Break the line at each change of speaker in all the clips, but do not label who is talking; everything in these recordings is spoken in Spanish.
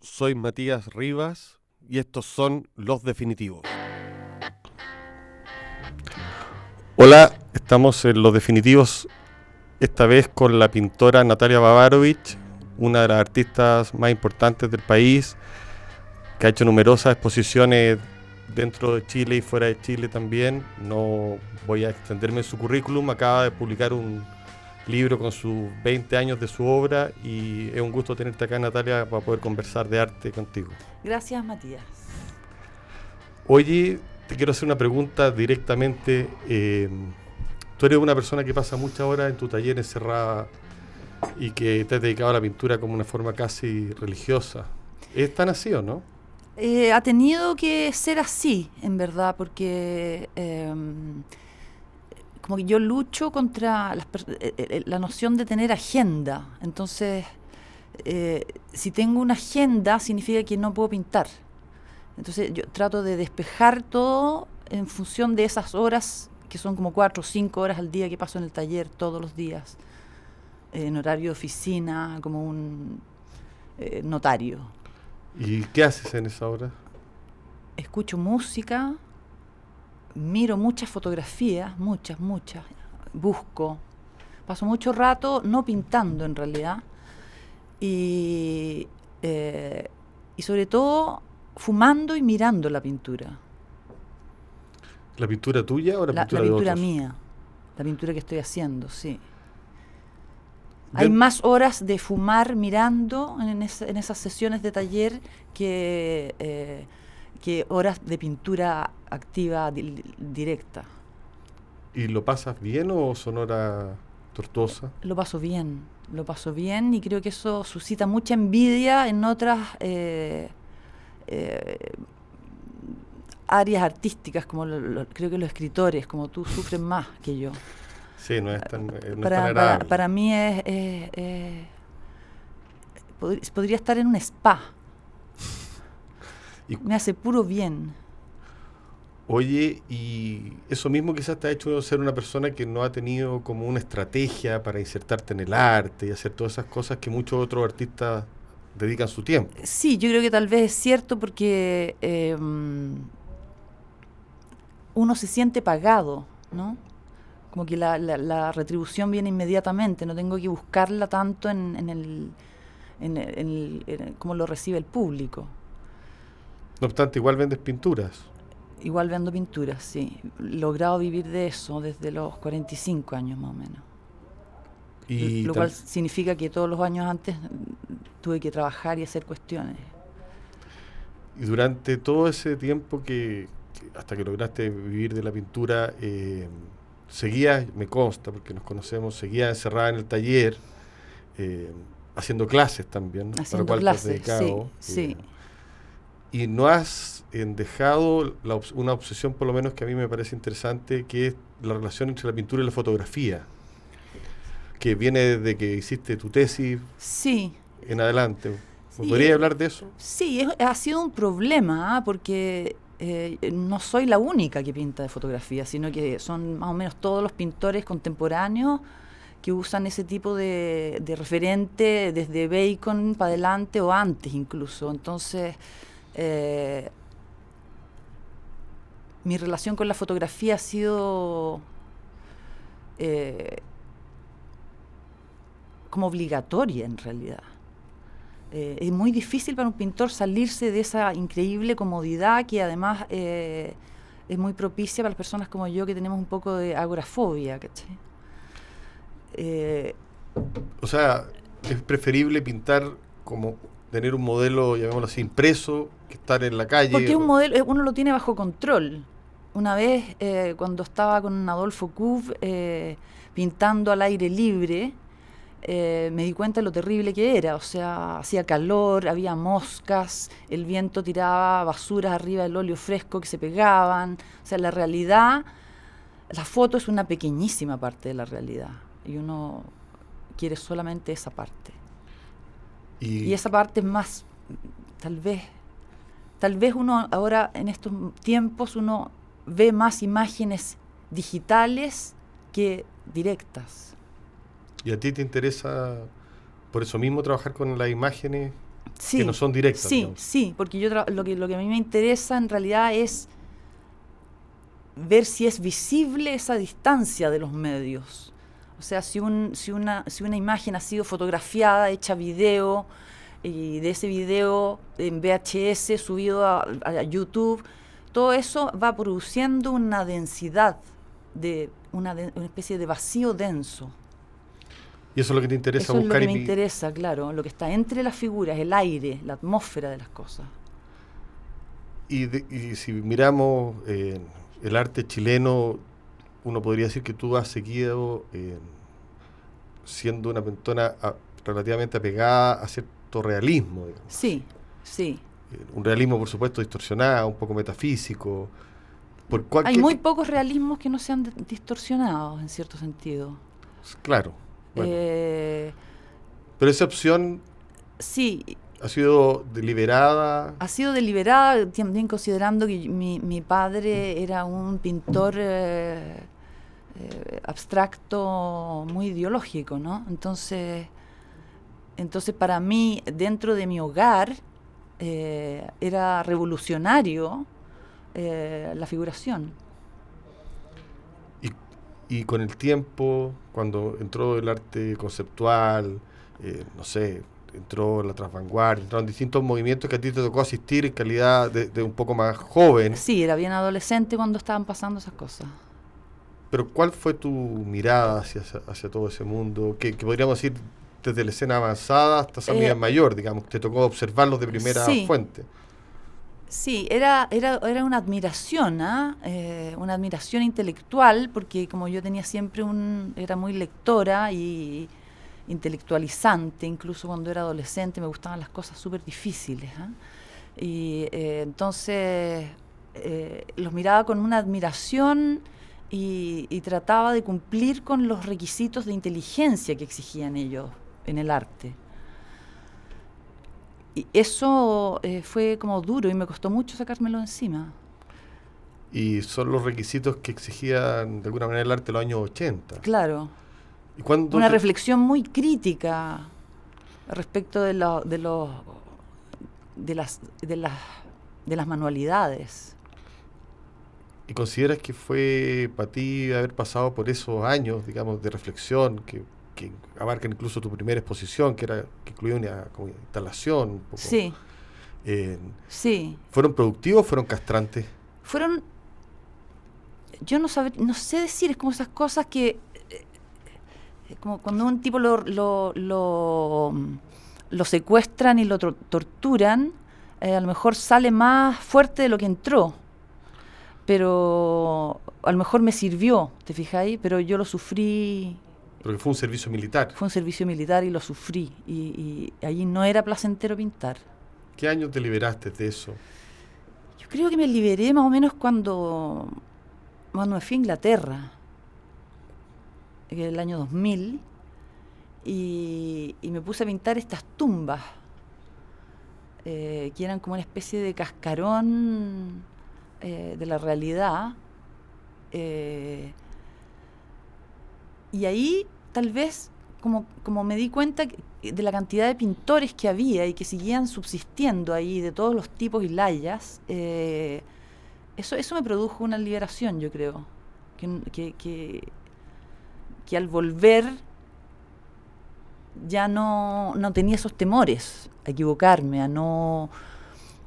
soy Matías Rivas y estos son Los Definitivos. Hola, estamos en Los Definitivos, esta vez con la pintora Natalia Bavarovich, una de las artistas más importantes del país, que ha hecho numerosas exposiciones dentro de Chile y fuera de Chile también. No voy a extenderme en su currículum, acaba de publicar un libro con sus 20 años de su obra y es un gusto tenerte acá, Natalia, para poder conversar de arte contigo.
Gracias, Matías.
Oye, te quiero hacer una pregunta directamente. Eh, tú eres una persona que pasa muchas horas en tu taller encerrada y que te has dedicado a la pintura como una forma casi religiosa. ¿Es tan así o no?
Eh, ha tenido que ser así, en verdad, porque... Eh, como que yo lucho contra eh, eh, eh, la noción de tener agenda. Entonces, si tengo una agenda, significa que no puedo pintar. Entonces, yo trato de despejar todo en función de esas horas, que son como cuatro o cinco horas al día que paso en el taller todos los días, en horario de oficina, como un notario.
¿Y qué haces en esa hora?
Escucho música, miro muchas fotografías, muchas, muchas, busco, paso mucho rato no pintando en realidad y, eh, y sobre todo fumando y mirando la pintura.
¿La pintura tuya o la, pintura,
la pintura mía? La pintura que estoy haciendo, sí. Hay más horas de fumar mirando en, esas sesiones de taller que eh, que horas de pintura activa directa.
¿Y lo pasas bien o son horas tortuosas?
Lo paso bien, lo paso bien y creo que eso suscita mucha envidia en otras eh, eh, áreas artísticas, como creo que los escritores, como tú, sufren más que yo.
Sí, no es tan,
para, para, mí es, podría estar en un spa me hace puro bien.
Oye, y eso mismo quizás te ha hecho ser una persona que no ha tenido como una estrategia para insertarte en el arte y hacer todas esas cosas que muchos otros artistas dedican su tiempo.
Sí, yo creo que tal vez es cierto porque em, uno se siente pagado, ¿no? Como que la, retribución viene inmediatamente, no tengo que buscarla tanto en, el, en, en cómo lo recibe el público.
No obstante, igual vendes pinturas.
Igual vendo pinturas, sí. Logrado vivir de eso desde los 45 años más o menos. Y lo cual significa que todos los años antes tuve que trabajar y hacer cuestiones.
Y durante todo ese tiempo que, hasta que lograste vivir de la pintura, eh, seguías, me consta, porque nos conocemos, seguías encerrada en el taller, eh, haciendo clases también,
haciendo clases, sí. Eh,
y no has eh, dejado una obsesión, por lo menos que a mí me parece interesante, que es la relación entre la pintura y la fotografía, que viene desde que hiciste tu tesis
sí.
en adelante. ¿Me podrías hablar de eso?
Sí, ha sido un problema, ¿ah? porque eh, no soy la única que pinta de fotografía, sino que son más o menos todos los pintores contemporáneos que usan ese tipo de, de referente desde Bacon para adelante o antes incluso. Entonces, eh, mi relación con la fotografía ha sido eh, como obligatoria en realidad. Eh, es muy difícil para un pintor salirse de esa increíble comodidad que además es muy propicia para las personas como yo que tenemos un poco de agorafobia.
o sea, es preferible pintar como tener un modelo, llamémoslo así, impreso, que estar en la calle.
Porque un modelo, eh, uno lo tiene bajo control. Una vez, eh, cuando estaba con Adolfo Kuf eh, pintando al aire libre, me di cuenta de lo terrible que era. O sea, hacía calor, había moscas, el viento tiraba basuras arriba del óleo fresco que se pegaban. O sea, la realidad, la foto es una pequeñísima parte de la realidad. Y uno quiere solamente esa parte. Y, esa parte es más, tal vez, tal vez uno ahora en estos tiempos uno ve más imágenes digitales que directas.
¿Y a ti te interesa por eso mismo trabajar con las imágenes?
Sí,
que no son directas.
Sí,
digamos.
sí, porque yo lo que, lo que a mí me interesa en realidad es ver si es visible esa distancia de los medios. O sea, si, un, si, una, si una imagen ha sido fotografiada, hecha video, y de ese video en VHS subido a, a YouTube, todo eso va produciendo una densidad, de una, de- una especie de vacío denso.
Y eso es lo que te interesa
Eso es lo
buscar
que
y
me interesa, claro, lo que está entre las figuras, el aire, la atmósfera de las cosas.
Y, de- y si miramos eh, el arte chileno, uno podría decir que tú has seguido eh, siendo una pentona a- relativamente apegada a cierto realismo, digamos.
Sí, sí.
Eh, un realismo, por supuesto, distorsionado, un poco metafísico. Por
Hay muy pocos realismos que no sean distorsionados, en cierto sentido.
Claro. bueno.
Eh,
Pero esa opción
sí,
ha sido deliberada.
ha sido deliberada, también considerando que mi, mi padre era un pintor eh, eh, abstracto muy ideológico, ¿no? Entonces, entonces para mí, dentro de mi hogar, eh, era revolucionario eh, la figuración.
Y, y con el tiempo, cuando entró el arte conceptual, eh, no sé, entró la transvanguardia, entraron distintos movimientos que a ti te tocó asistir en calidad de, de un poco más joven.
Sí, era bien adolescente cuando estaban pasando esas cosas.
Pero ¿cuál fue tu mirada hacia, hacia todo ese mundo? Que, que podríamos decir desde la escena avanzada hasta esa
Eh,
mayor, digamos, te tocó observarlos de primera
sí.
fuente.
Sí, era, era, era una admiración, ¿ah? Eh, una admiración intelectual, porque como yo tenía siempre un, era muy lectora y intelectualizante, incluso cuando era adolescente me gustaban las cosas súper difíciles. ¿ah? Y eh, entonces eh, los miraba con una admiración y, y trataba de cumplir con los requisitos de inteligencia que exigían ellos en el arte. Y eso eh, fue como duro y me costó mucho sacármelo encima.
Y son los requisitos que exigían de alguna manera el arte de los años 80.
Claro,
¿Y
una
te-
reflexión muy crítica respecto de, lo- de, los de, las, de, las, de las manualidades.
¿Y consideras que fue para ti haber pasado por esos años, digamos, de reflexión que, que abarcan incluso tu primera exposición, que era que incluía una como instalación? Un poco,
Sí,
eh,
sí.
¿Fueron productivos o fueron castrantes?
Fueron, yo no, sabe- no sé decir, es como esas cosas que, eh, eh, como cuando un tipo lo, lo, lo, lo secuestran y lo tor- torturan, eh, a lo mejor sale más fuerte de lo que entró. Pero a lo mejor me sirvió, ¿te fijáis? Pero yo lo sufrí,
Porque fue un servicio militar.
fue un servicio militar y lo sufrí. Y, y allí no era placentero pintar.
¿Qué año te liberaste de eso?
Yo creo que me liberé más o menos cuando, cuando me fui a Inglaterra, en el año 2000, y, y me puse a pintar estas tumbas, eh, que eran como una especie de cascarón eh, de la realidad. eh, y ahí tal vez como, como me di cuenta de la cantidad de pintores que había y que seguían subsistiendo ahí, de todos los tipos y layas, eh, eso, eso me produjo una liberación, yo creo. Que, que, que, que al volver ya no, no tenía esos temores a equivocarme, a no,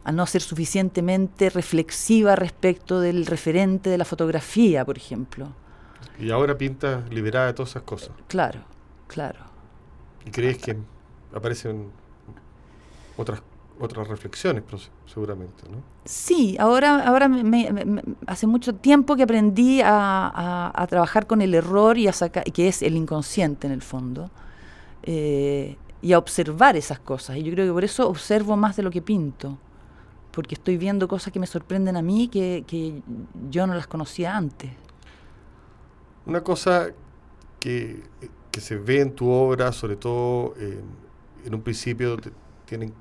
a no ser suficientemente reflexiva respecto del referente de la fotografía, por ejemplo.
Y ahora pintas liberada de todas esas cosas.
Claro, claro.
¿Y crees que aparecen otras otras reflexiones, pero seguramente, ¿no?
Sí, ahora, ahora me- me- me- hace mucho tiempo que aprendí a, a- a trabajar con el error y a sacar, que es el inconsciente en el fondo, eh, y a observar esas cosas. Y yo creo que por eso observo más de lo que pinto, porque estoy viendo cosas que me sorprenden a mí que, que yo no las conocía antes.
Una cosa que, que se ve en tu obra, sobre todo eh, en un principio, te- tienen,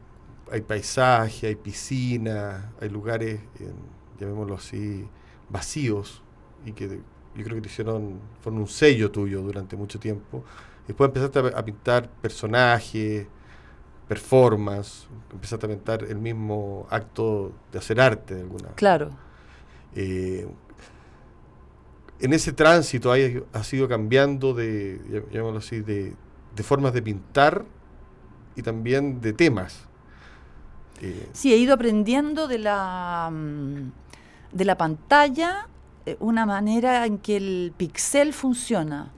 hay paisaje, hay piscina, hay lugares, eh, llamémoslo así, vacíos, y que yo creo que te hicieron, fueron un sello tuyo durante mucho tiempo. Después empezaste a, a pintar personajes, performance, empezaste a pintar el mismo acto de hacer arte de alguna
Claro.
Eh, en ese tránsito hay, ha sido cambiando de, llamémoslo así, de, de formas de pintar y también de temas.
Eh, sí, he ido aprendiendo de la, mm, de la pantalla eh, una manera en que el pixel funciona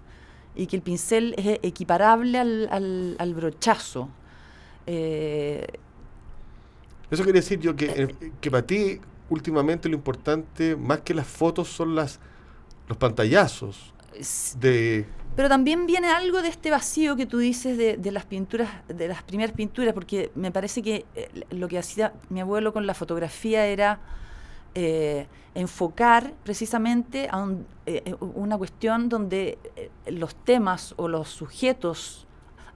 y que el pincel es equiparable al, al, brochazo.
Eh, Eso quiere decir yo que, que para ti últimamente lo importante, más que las fotos, son las los pantallazos de
pero también viene algo de este vacío que tú dices de, las pinturas, de las primeras pinturas, porque me parece que eh, lo que hacía mi abuelo con la fotografía era eh, enfocar precisamente a eh, una cuestión donde los temas o los sujetos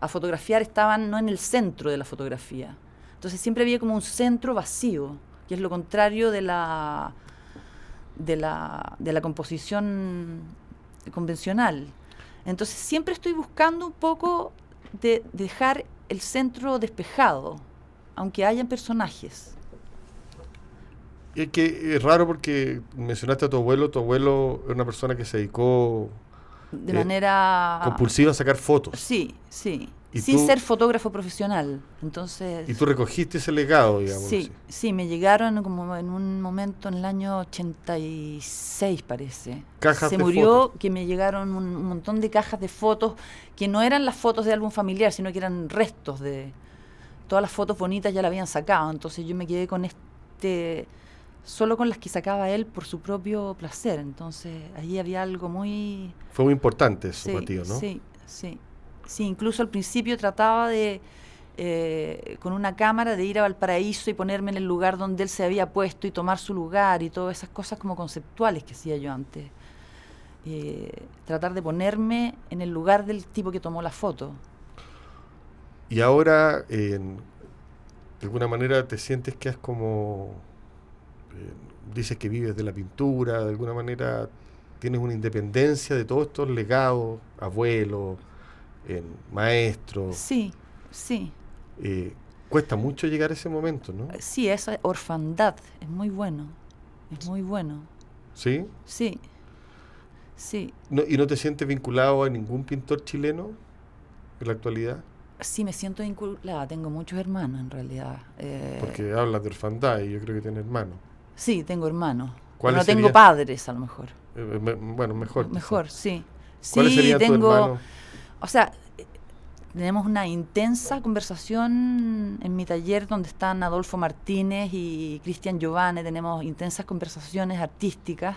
a fotografiar estaban no en el centro de la fotografía. Entonces siempre había como un centro vacío, que es lo contrario de la, de la, de la composición convencional. Entonces siempre estoy buscando un poco de dejar el centro despejado, aunque hayan personajes.
Es que es raro porque mencionaste a tu abuelo, tu abuelo es una persona que se dedicó
de manera
compulsiva sacar fotos.
Sí, sí sin ser fotógrafo profesional. Entonces.
Y tú recogiste ese legado, digamos.
Sí, sí, me llegaron como en un momento en el año 86, parece.
Cajas
Se murió que me llegaron un, montón de cajas de fotos que no eran las fotos de álbum familiar, sino que eran restos de. Todas las fotos bonitas ya la habían sacado. Entonces yo me quedé con este. Solo con las que sacaba él por su propio placer. Entonces ahí había algo muy.
Fue muy importante para ti, ¿no?
Sí, sí. Sí, incluso al principio trataba de, eh, con una cámara, de ir a Valparaíso y ponerme en el lugar donde él se había puesto y tomar su lugar y todas esas cosas como conceptuales que hacía yo antes. Eh, tratar de ponerme en el lugar del tipo que tomó la foto.
Y ahora, de alguna manera, te sientes que es como, eh, dices que vives de la pintura, de alguna manera tienes una independencia de todos estos legados, abuelos, en maestro.
Sí, sí.
Eh, cuesta mucho llegar a ese momento, ¿no?
Sí, esa orfandad es muy bueno, es muy bueno.
¿Sí?
Sí, sí.
¿Y no te sientes vinculado a ningún pintor chileno en la actualidad?
Sí, me siento vinculada, tengo muchos hermanos en realidad.
Eh, Porque hablas de orfandad y yo creo que tiene hermanos.
Sí, tengo hermanos. No tengo padres a lo mejor.
Eh, bueno, mejor.
Mejor, sí.
sí, tengo...
O sea, tenemos una intensa conversación en mi taller donde están Adolfo Martínez y Cristian Giovanni, tenemos intensas conversaciones artísticas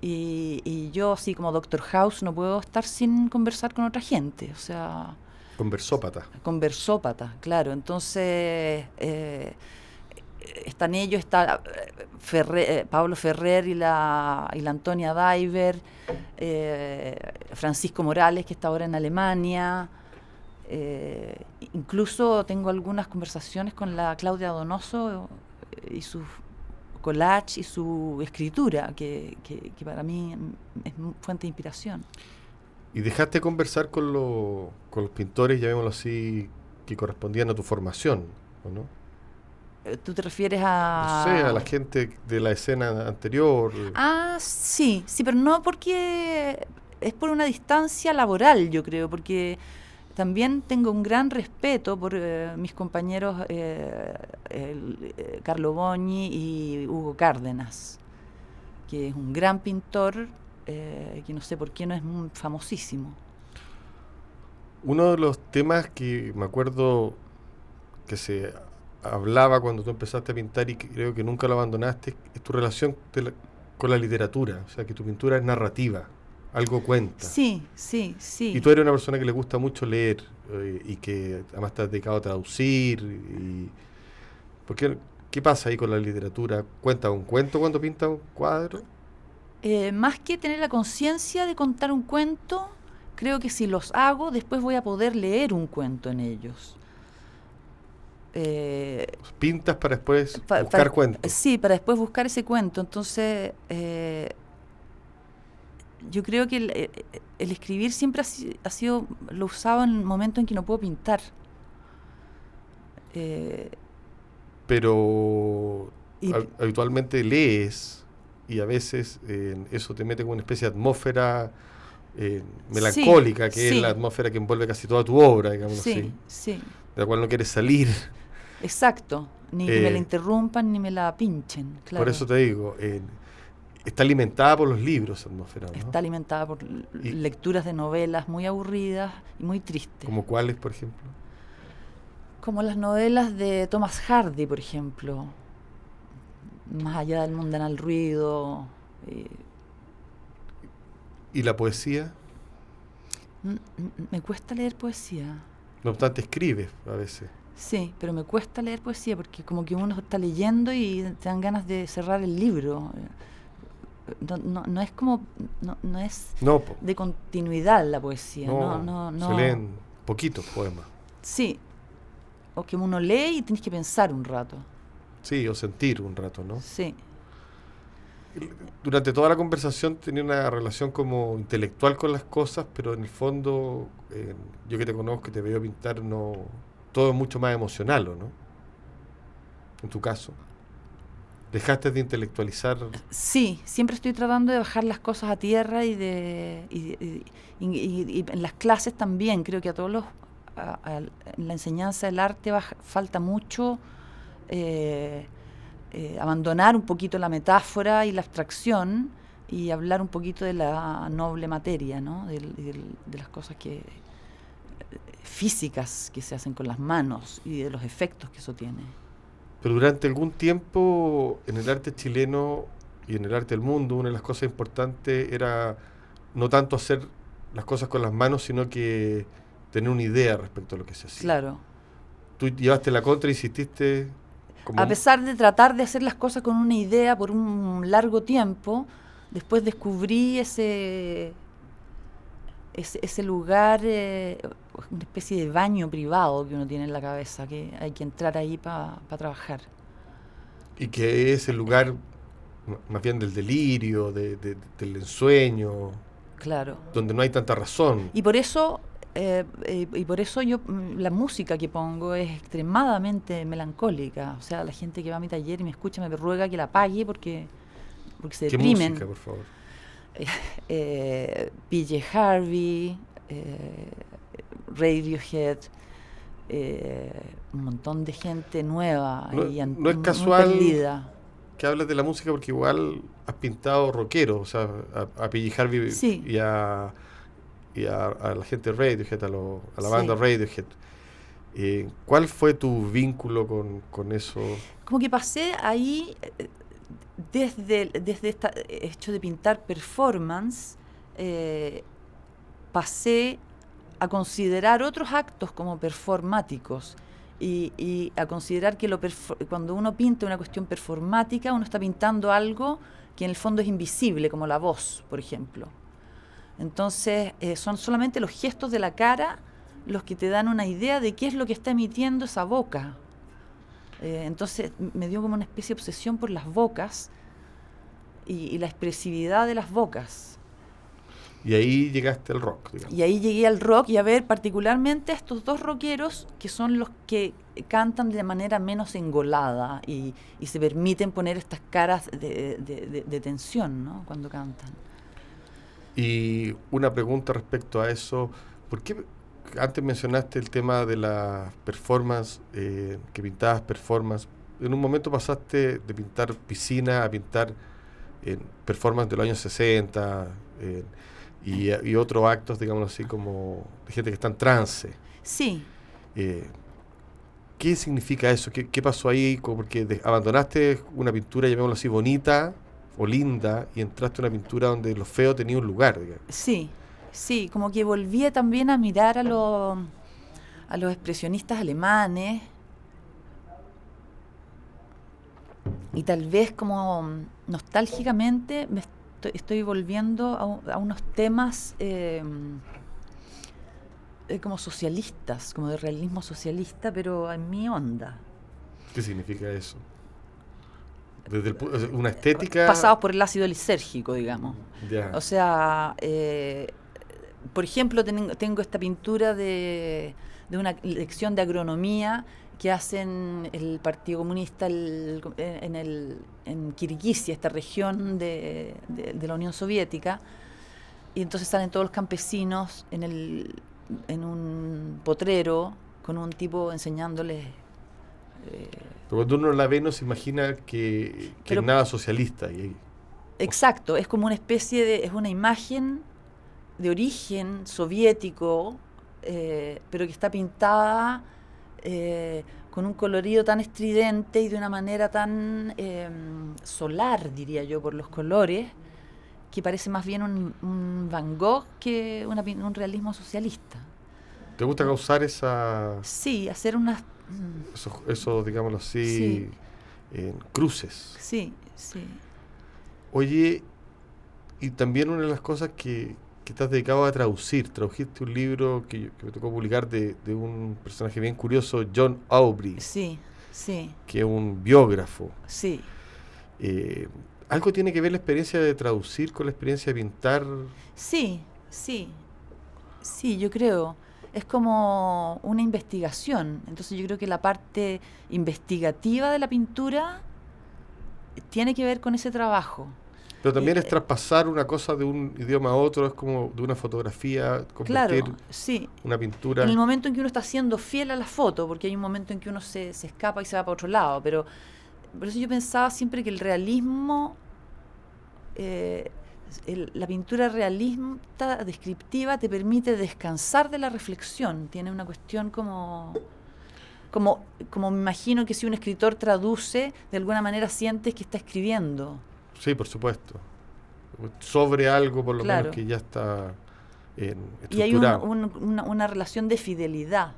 y, yo así como Doctor House no puedo estar sin conversar con otra gente, o sea...
Conversópata.
Conversópata, claro. Entonces, eh, están ellos, está eh, Pablo Ferrer y la, y la Antonia Diver, eh, Francisco Morales, que está ahora en Alemania. Eh, incluso tengo algunas conversaciones con la Claudia Donoso y su collage y su escritura, que, que, para mí es fuente de inspiración.
¿Y dejaste conversar con, con los pintores, llamémoslo así, que correspondían a tu formación, ¿o no?
Eh, ¿Tú te refieres a...?
No sé, a la gente de la escena anterior.
Ah, sí, sí, pero no porque es por una distancia laboral, yo creo, porque también tengo un gran respeto por eh, mis compañeros eh, Carlo Bogni y Hugo Cárdenas, que es un gran pintor, que no sé por qué no es famosísimo.
Uno de los temas que me acuerdo que se hablaba cuando tú empezaste a pintar y creo que nunca lo abandonaste, es tu relación con la literatura, o sea, que tu pintura es narrativa, algo cuenta.
Sí, sí, sí.
Y tú eres una persona que le gusta mucho leer eh, y que además te has dedicado a traducir. Y, ¿por qué, pasa ahí con la literatura? ¿Cuenta un cuento cuando pinta un cuadro?
Eh, más que tener la conciencia de contar un cuento, creo que si los hago, después voy a poder leer un cuento en ellos.
Eh, Pintas para después buscar cuentos.
Sí, para después buscar ese cuento. Entonces, eh, yo creo que el, eh, escribir siempre ha, sido, lo usado en el momento en que no puedo pintar. Eh,
pero
y-
habitualmente lees y a veces eso te mete como una especie de atmósfera eh, melancólica, que
sí.
es la atmósfera que envuelve casi toda tu obra, digamos
sí,
así,
sí,
de la cual no quieres salir.
Exacto. Ni me
Eh,
la interrumpan ni me la pinchen. Claro.
Por eso te digo, eh, está alimentada por los libros atmósfera, ¿no?
Está alimentada por
Y-
lecturas de novelas muy aburridas y muy tristes.
Como cuáles, por ejemplo.
Como las novelas de Thomas Hardy, por ejemplo. Más allá del mundanal ruido. eh,
¿Y la poesía?
mm, mm, me cuesta leer poesía.
No obstante, escribes a veces.
Sí, pero me cuesta leer poesía porque como que uno está leyendo y te dan ganas de cerrar el libro. No, no, no es como, no, no es
No,
de continuidad la poesía. No, no, no.
se leen poquitos poemas.
Sí. O que uno lee y tienes que pensar un rato.
Sí, o sentir un rato, ¿no?
Sí.
Durante toda la conversación tenía una relación como intelectual con las cosas, pero en el fondo, eh, yo que te conozco y te veo pintar, no todo es mucho más emocional, ¿o ¿no? En tu caso. Dejaste de intelectualizar.
Sí, siempre estoy tratando de bajar las cosas a tierra y de y, en las clases también creo que a todos los en la enseñanza del arte baja- falta mucho eh, eh, abandonar un poquito la metáfora y la abstracción y hablar un poquito de la noble materia, ¿no? Del- de las cosas que físicas que se hacen con las manos y de los efectos que eso tiene.
Pero durante algún tiempo en el arte chileno y en el arte del mundo, una de las cosas importantes era no tanto hacer las cosas con las manos, sino que tener una idea respecto a lo que se hacía.
Claro.
Tú llevaste la contra y insististe como...
A pesar de tratar de hacer las cosas con una idea por un largo tiempo, después descubrí ese, ese, ese lugar, eh, una especie de baño privado que uno tiene en la cabeza, que hay que entrar ahí para trabajar.
Y que es el lugar más bien del delirio, de- de- del ensueño,
Claro.
donde no hay tanta razón.
Y por eso, eh, eh, y por eso yo mm, la música que pongo es extremadamente melancólica. O sea, la gente que va a mi taller y me escucha me ruega que la apague porque, porque se
¿Qué
deprimen.
música, por favor?
eh, PJ Harvey, eh, Radiohead, eh, un montón de gente nueva
No-
y
no es casual
perdida.
Que hablas de la música porque igual has pintado rockero, o sea, a, a P.G. Harvey
Sí.
y, a, y a, a la gente de Radiohead, a, lo- a la
Sí.
banda Radiohead. Eh, ¿Cuál fue tu vínculo con, con eso?
Como que pasé ahí desde, desde este hecho de pintar performance, eh, pasé a considerar otros actos como performáticos y, a considerar que lo cuando uno pinta una cuestión performática, uno está pintando algo que en el fondo es invisible, como la voz, por ejemplo. Entonces, eh, son solamente los gestos de la cara los que te dan una idea de qué es lo que está emitiendo esa boca. Eh, entonces me dio como una especie de obsesión por las bocas y, y la expresividad de las bocas.
Y ahí llegaste al rock, digamos.
Y ahí llegué al rock y a ver particularmente a estos dos rockeros que son los que cantan de manera menos engolada y, y se permiten poner estas caras de, de- de- de tensión ¿no? cuando cantan.
Y una pregunta respecto a eso, ¿por qué antes mencionaste el tema de la performance, eh, que pintabas performance? En un momento pasaste de pintar piscina a pintar eh, performance de los años 60 eh, y, y otros actos, digamos así, como de gente que está en trance.
Sí,
Eh, ¿Qué significa eso? ¿Qué, qué pasó ahí? Porque de- abandonaste una pintura, llamémoslo así, bonita o linda, y entraste a una pintura donde lo feo tenía un lugar, digamos.
Sí, sí, como que volví también a mirar a, los a los expresionistas alemanes y tal vez como nostálgicamente me estoy, estoy volviendo a, un- a unos temas eh, eh, como socialistas, como de realismo socialista, pero en mi onda.
¿Qué significa eso? Desde el una estética.
Pasados por el ácido lisérgico, digamos. O sea, eh, por ejemplo, ten- tengo esta pintura de, de una lección de agronomía que hacen el Partido Comunista en, el, en Kirguisia, esta región de, la Unión Soviética, y entonces salen todos los campesinos en, el, en un potrero con un tipo enseñándoles...
Eh, Pero cuando uno la ve no se imagina que, que es nada socialista. Y,
exacto, es como una especie de... es una imagen de origen soviético, eh, pero que está pintada eh, con un colorido tan estridente y de una manera tan em, solar, diría yo, por los colores, que parece más bien un, Van Gogh que un realismo socialista.
¿Te gusta causar esa...?
Sí, hacer unas...
Eso, eso digámoslo así, cruces.
Sí, sí.
Oye, y también una de las cosas que, que estás dedicado a traducir. Tradujiste un libro que, me tocó publicar de, un personaje bien curioso, John Aubrey.
Sí, sí.
Que es un biógrafo.
Sí.
Eh, ¿Algo tiene que ver la experiencia de traducir con la experiencia de pintar?
Sí, sí. Sí, yo creo. Es como una investigación. Entonces yo creo que la parte investigativa de la pintura tiene que ver con ese trabajo.
Pero también es traspasar una cosa de un idioma a otro, es como de una fotografía,
convertir claro, sí.
una pintura.
En el momento en que uno está siendo fiel a la foto, porque hay un momento en que uno se, se escapa y se va para otro lado, pero por eso yo pensaba siempre que el realismo, eh, la pintura realista, descriptiva, te permite descansar de la reflexión, tiene una cuestión como... Como, como me imagino que si un escritor traduce, de alguna manera sientes que está escribiendo.
Sí, por supuesto. Sobre algo, por lo menos, que ya está en,
Y hay una, relación de fidelidad.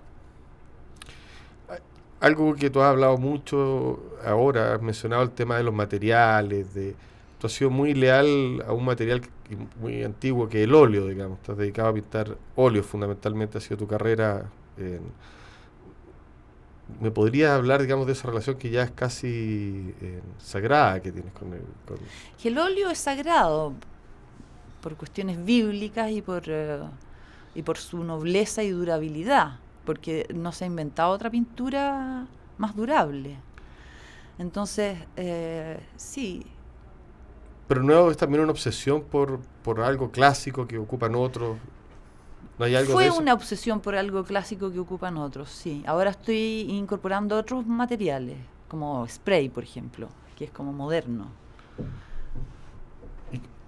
Algo que tú has hablado mucho ahora, has mencionado el tema de los materiales, de tú has sido muy leal a un material muy antiguo que es el óleo, digamos. Estás dedicado a pintar óleo fundamentalmente, ha sido tu carrera en ¿Me podrías hablar, digamos, de esa relación que ya es casi eh, sagrada que tienes con el...
El óleo es sagrado por cuestiones bíblicas y por, eh, y por su nobleza y durabilidad, porque no se ha inventado otra pintura más durable. Entonces, eh, sí.
Pero nuevo es también una obsesión por, por algo clásico que ocupan otros
fue una obsesión por algo clásico que ocupan otros, sí. Ahora estoy incorporando otros materiales, como spray, por ejemplo, que es como moderno.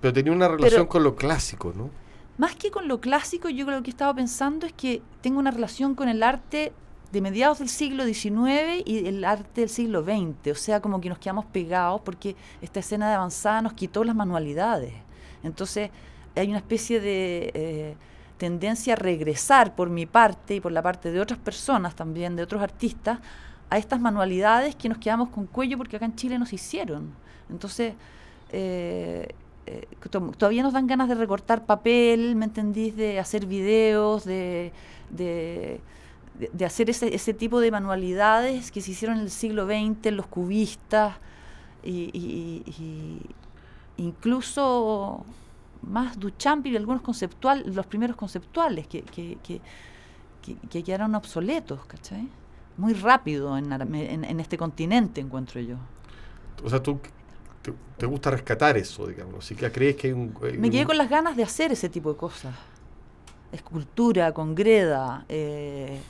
pero tenía una relación con lo clásico, ¿no?
Más que con lo clásico, yo lo que estaba pensando es que tengo una relación con el arte de mediados del siglo XIX y el arte del siglo XX. O sea, como que nos quedamos pegados porque esta escena de avanzada nos quitó las manualidades. Entonces, hay una especie de... Eh, tendencia a regresar por mi parte y por la parte de otras personas también, de otros artistas, a estas manualidades que nos quedamos con cuello porque acá en Chile nos hicieron. Entonces, eh, eh, todavía nos dan ganas de recortar papel, ¿me entendís? De hacer videos, de, de, hacer ese, ese, tipo de manualidades que se hicieron en el siglo XX, los cubistas, y incluso más Duchamp y algunos conceptuales, los primeros conceptuales que, que, que, que, quedaron obsoletos, ¿cachai? Muy rápido en, en, este continente, encuentro yo.
O sea, tú te, gusta rescatar eso, digamos, ¿sí que crees que hay un...
Me quedé con las ganas de hacer ese tipo de cosas. Escultura con greda. Eh,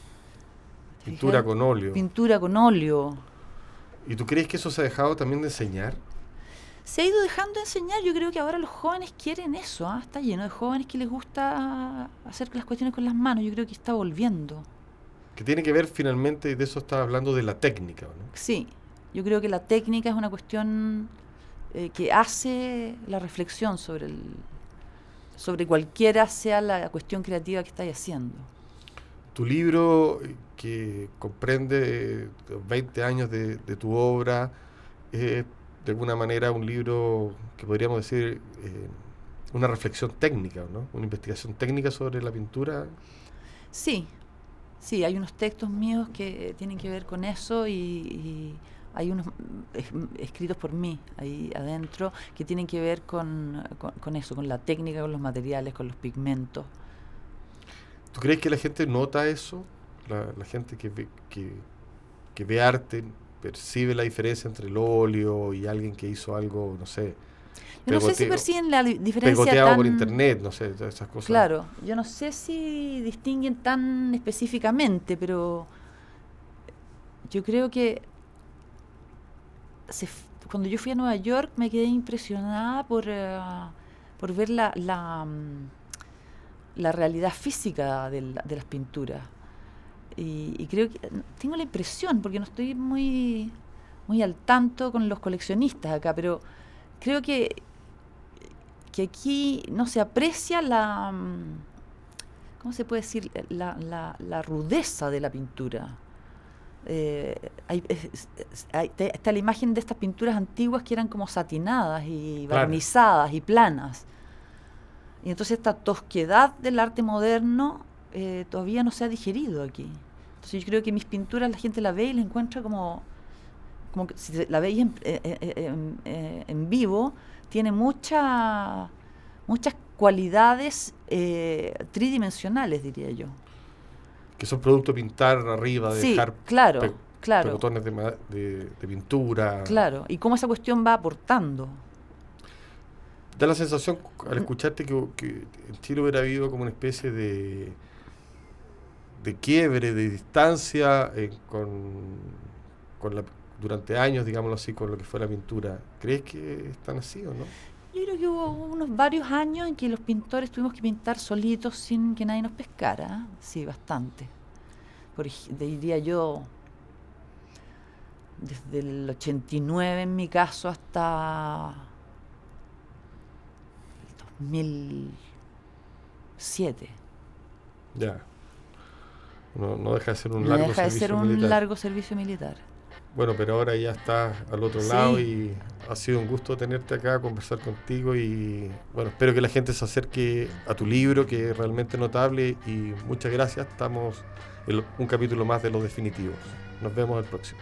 pintura con óleo.
Pintura con óleo.
¿Y tú crees que eso se ha dejado también de enseñar?
Se ha ido dejando de enseñar. Yo creo que ahora los jóvenes quieren eso. ¿ah? Está lleno de jóvenes que les gusta hacer las cuestiones con las manos. Yo creo que está volviendo.
Que tiene que ver finalmente, de eso estaba hablando, de la técnica. ¿no?
Sí, yo creo que la técnica es una cuestión eh, que hace la reflexión sobre, el, sobre cualquiera sea la cuestión creativa que estáis haciendo.
Tu libro, eh, que comprende 20 años de, tu obra, eh, de alguna manera un libro que podríamos decir eh, una reflexión técnica, ¿no? Una investigación técnica sobre la pintura.
Sí, sí, hay unos textos míos que tienen que ver con eso y, hay unos escritos por mí ahí adentro que tienen que ver con, con, eso, con la técnica, con los materiales, con los pigmentos.
¿Tú crees que la gente nota eso? La, la gente que, que, que ve arte percibe la diferencia entre el óleo y alguien que hizo algo, no sé.
Yo no sé si perciben la diferencia
pegoteado por internet, no sé, esas cosas.
Claro, yo no sé si distinguen tan específicamente, pero yo creo que cuando yo fui a Nueva York me quedé impresionada por, eh, por ver la, la, mm, la realidad física de, de las pinturas. Y, creo que tengo la impresión, porque no estoy muy, muy al tanto con los coleccionistas acá, pero creo que, que aquí no se aprecia la, mm, ¿cómo se puede decir? La, la, la rudeza de la pintura. Eh, hay, está la imagen de estas pinturas antiguas que eran como satinadas y barnizadas y planas. Y entonces esta tosquedad del arte moderno eh, todavía no se ha digerido aquí. Entonces yo creo que mis pinturas la gente la ve y la encuentra como, como que si la veis en, eh, en, vivo, tiene mucha, muchas cualidades tridimensionales, diría yo
que son producto de pintar arriba, de dejar
claro, claro.
botones de, pintura.
Claro, y cómo esa cuestión va aportando.
Da la sensación al escucharte que, en Chile hubiera habido como una especie de, de quiebre, de distancia eh, con, con la, durante años, digámoslo así, con lo que fue la pintura. ¿Crees que están así o no?
Yo creo que hubo unos varios años en que los pintores tuvimos que pintar solitos sin que nadie nos pescara. Sí, bastante. Por, diría yo, desde el 89 en mi caso hasta el 2007.
Ya. No, no deja de ser un largo
deja de ser un largo servicio militar.
Bueno, pero ahora ya estás al otro lado y ha sido un gusto tenerte acá, conversar contigo y bueno, espero que la gente se acerque a tu libro que es realmente notable y muchas gracias. Estamos en un capítulo más de Los Definitivos. Nos vemos el próximo.